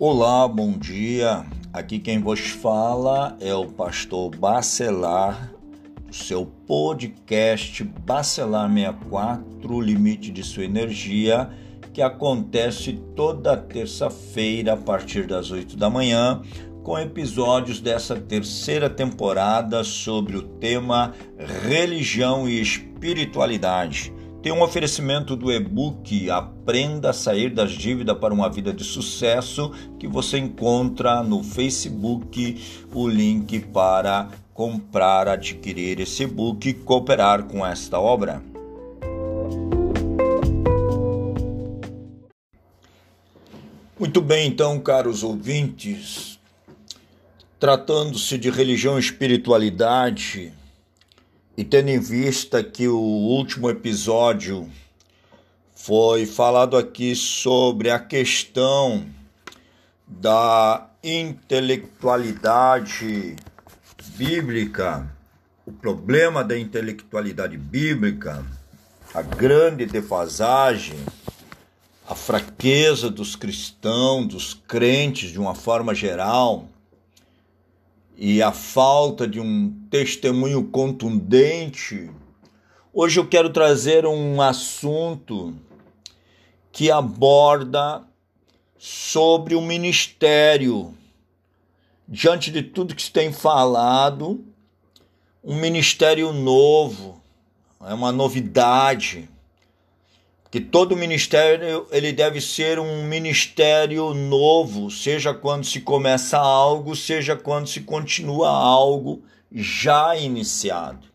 Olá, bom dia. Aqui quem vos fala é o pastor Bacelar, do seu podcast Bacelar 64, Limite de Sua Energia, que acontece toda terça-feira a partir das 8 da manhã, com episódios dessa terceira temporada sobre o tema religião e espiritualidade tem um oferecimento do e-book Aprenda a Sair das Dívidas para uma Vida de Sucesso, que você encontra no Facebook o link para comprar, adquirir esse e-book e cooperar com esta obra. Muito bem, então, caros ouvintes, tratando-se de religião e espiritualidade, e tendo em vista que o último episódio foi falado aqui sobre a questão da intelectualidade bíblica, o problema da intelectualidade bíblica, a grande defasagem, a fraqueza dos cristãos, dos crentes de uma forma geral, e a falta de um testemunho contundente, hoje eu quero trazer um assunto que aborda sobre o ministério. Diante de tudo que se tem falado, um ministério novo, é uma novidade que todo ministério ele deve ser um ministério novo, seja quando se começa algo, seja quando se continua algo já iniciado.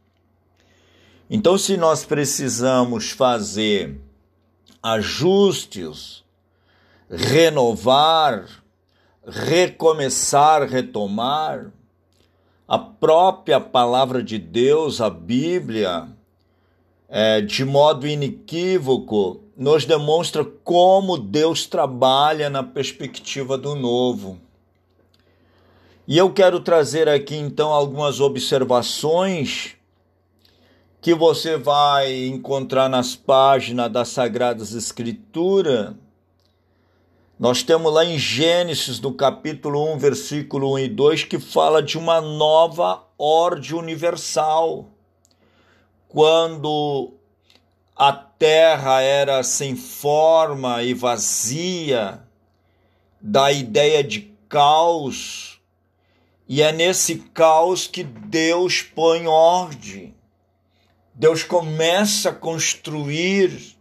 Então, se nós precisamos fazer ajustes, renovar, recomeçar, retomar, a própria palavra de Deus, a Bíblia, é, de modo inequívoco, nos demonstra como Deus trabalha na perspectiva do novo. E eu quero trazer aqui então algumas observações que você vai encontrar nas páginas das Sagradas Escrituras. Nós temos lá em Gênesis, no capítulo 1, versículo 1 e 2, que fala de uma nova ordem universal quando a terra era sem forma e vazia, da ideia de caos, e é nesse caos que Deus põe ordem. Deus começa a construir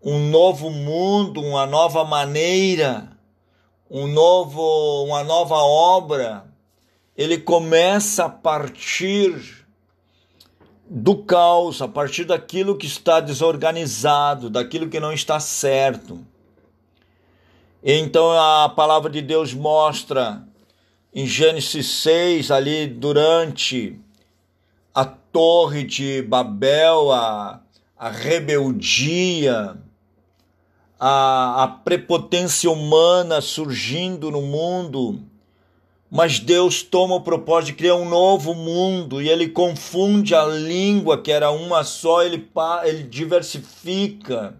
um novo mundo, uma nova maneira, um novo, uma nova obra. Ele começa a partir do caos, a partir daquilo que está desorganizado, daquilo que não está certo. Então a palavra de Deus mostra em Gênesis 6, ali durante a Torre de Babel, a, a rebeldia, a, a prepotência humana surgindo no mundo, mas Deus toma o propósito de criar um novo mundo e ele confunde a língua, que era uma só, ele, ele diversifica.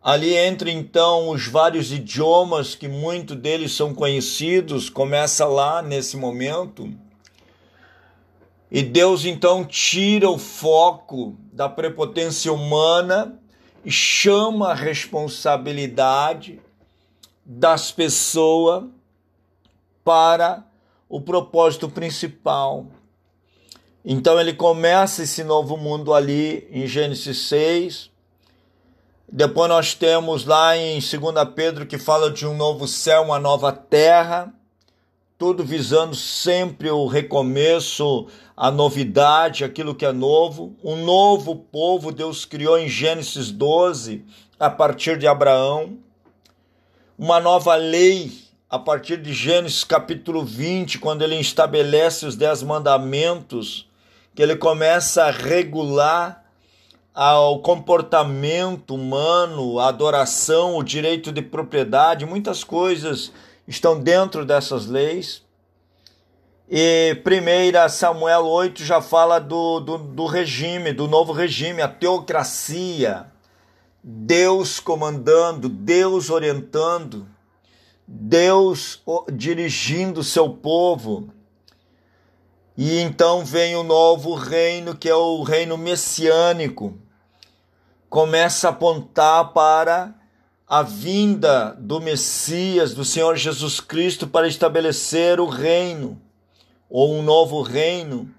Ali entra então os vários idiomas, que muitos deles são conhecidos, começa lá nesse momento. E Deus então tira o foco da prepotência humana e chama a responsabilidade das pessoas para o propósito principal. Então ele começa esse novo mundo ali em Gênesis 6. Depois nós temos lá em 2 Pedro que fala de um novo céu, uma nova terra, tudo visando sempre o recomeço, a novidade, aquilo que é novo. Um novo povo Deus criou em Gênesis 12, a partir de Abraão. Uma nova lei a partir de Gênesis capítulo 20, quando ele estabelece os dez mandamentos, que ele começa a regular o comportamento humano, a adoração, o direito de propriedade, muitas coisas estão dentro dessas leis. E 1 Samuel 8 já fala do, do, do regime, do novo regime, a teocracia, Deus comandando, Deus orientando. Deus dirigindo seu povo. E então vem o novo reino, que é o reino messiânico. Começa a apontar para a vinda do Messias, do Senhor Jesus Cristo, para estabelecer o reino, ou um novo reino.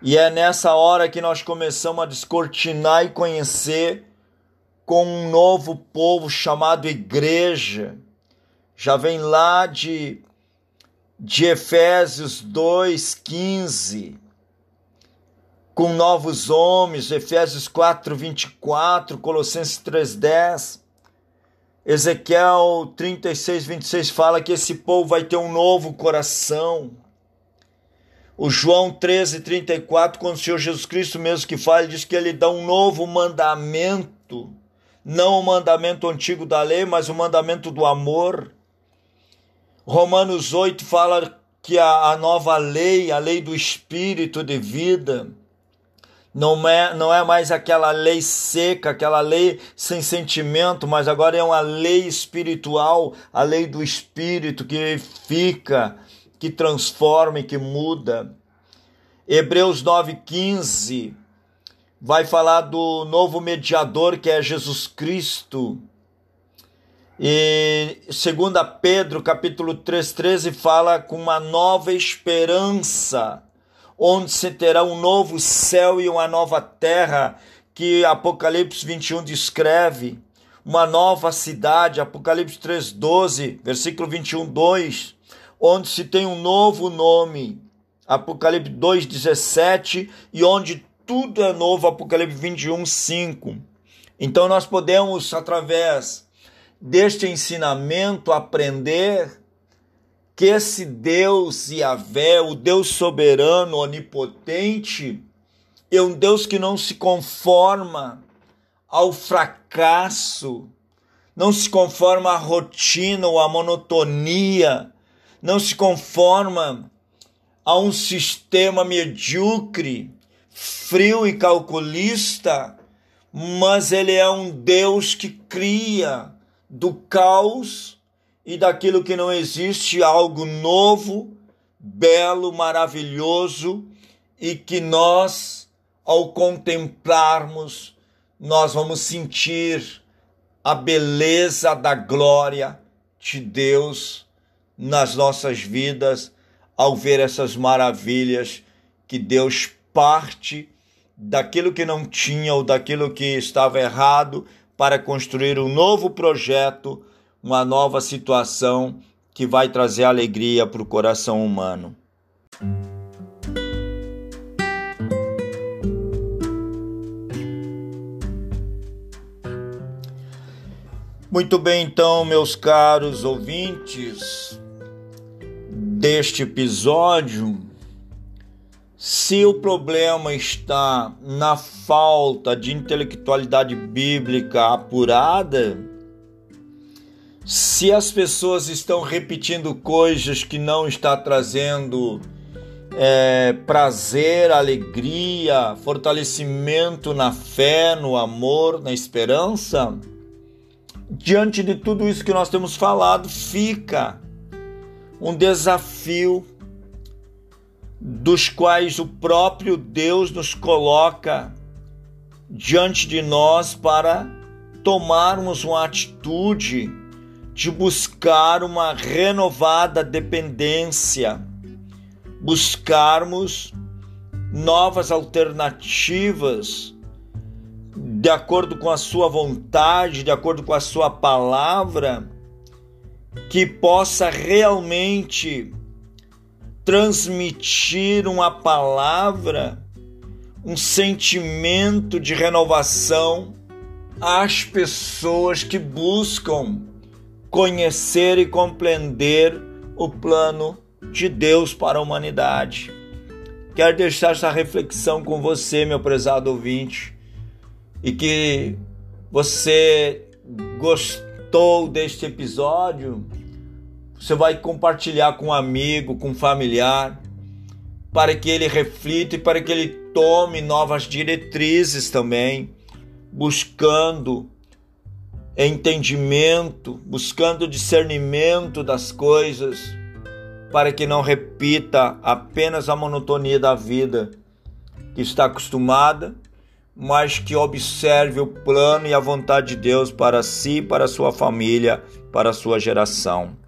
E é nessa hora que nós começamos a descortinar e conhecer com um novo povo chamado igreja. Já vem lá de, de Efésios 2,15, com novos homens, Efésios 4, 24, Colossenses 3,10. Ezequiel 36, 26 fala que esse povo vai ter um novo coração. O João 13, 34, quando o Senhor Jesus Cristo mesmo que fala, diz que ele dá um novo mandamento, não o mandamento antigo da lei, mas o mandamento do amor. Romanos 8 fala que a, a nova lei, a lei do espírito de vida, não é, não é mais aquela lei seca, aquela lei sem sentimento, mas agora é uma lei espiritual, a lei do espírito que fica, que transforma e que muda. Hebreus 9,15 vai falar do novo mediador que é Jesus Cristo. E 2 Pedro capítulo 3,13 fala com uma nova esperança onde se terá um novo céu e uma nova terra, que Apocalipse 21 descreve, uma nova cidade, Apocalipse 3:12, versículo 21, 2, onde se tem um novo nome, Apocalipse 2:17, e onde tudo é novo, Apocalipse 21, 5. Então nós podemos através deste ensinamento aprender que esse Deus Yahvé, o Deus soberano, onipotente, é um Deus que não se conforma ao fracasso, não se conforma à rotina ou à monotonia, não se conforma a um sistema medíocre, frio e calculista, mas ele é um Deus que cria do caos e daquilo que não existe algo novo, belo, maravilhoso e que nós, ao contemplarmos, nós vamos sentir a beleza da glória de Deus nas nossas vidas ao ver essas maravilhas que Deus parte daquilo que não tinha ou daquilo que estava errado para construir um novo projeto uma nova situação que vai trazer alegria para o coração humano. Muito bem, então, meus caros ouvintes deste episódio, se o problema está na falta de intelectualidade bíblica apurada, se as pessoas estão repetindo coisas que não está trazendo é, prazer, alegria, fortalecimento na fé, no amor, na esperança, diante de tudo isso que nós temos falado, fica um desafio dos quais o próprio Deus nos coloca diante de nós para tomarmos uma atitude de buscar uma renovada dependência, buscarmos novas alternativas de acordo com a sua vontade, de acordo com a sua palavra, que possa realmente transmitir uma palavra, um sentimento de renovação às pessoas que buscam conhecer e compreender o plano de Deus para a humanidade. Quero deixar essa reflexão com você, meu prezado ouvinte, e que você gostou deste episódio, você vai compartilhar com um amigo, com um familiar, para que ele reflita e para que ele tome novas diretrizes também, buscando entendimento, buscando discernimento das coisas, para que não repita apenas a monotonia da vida que está acostumada, mas que observe o plano e a vontade de Deus para si, para sua família, para sua geração.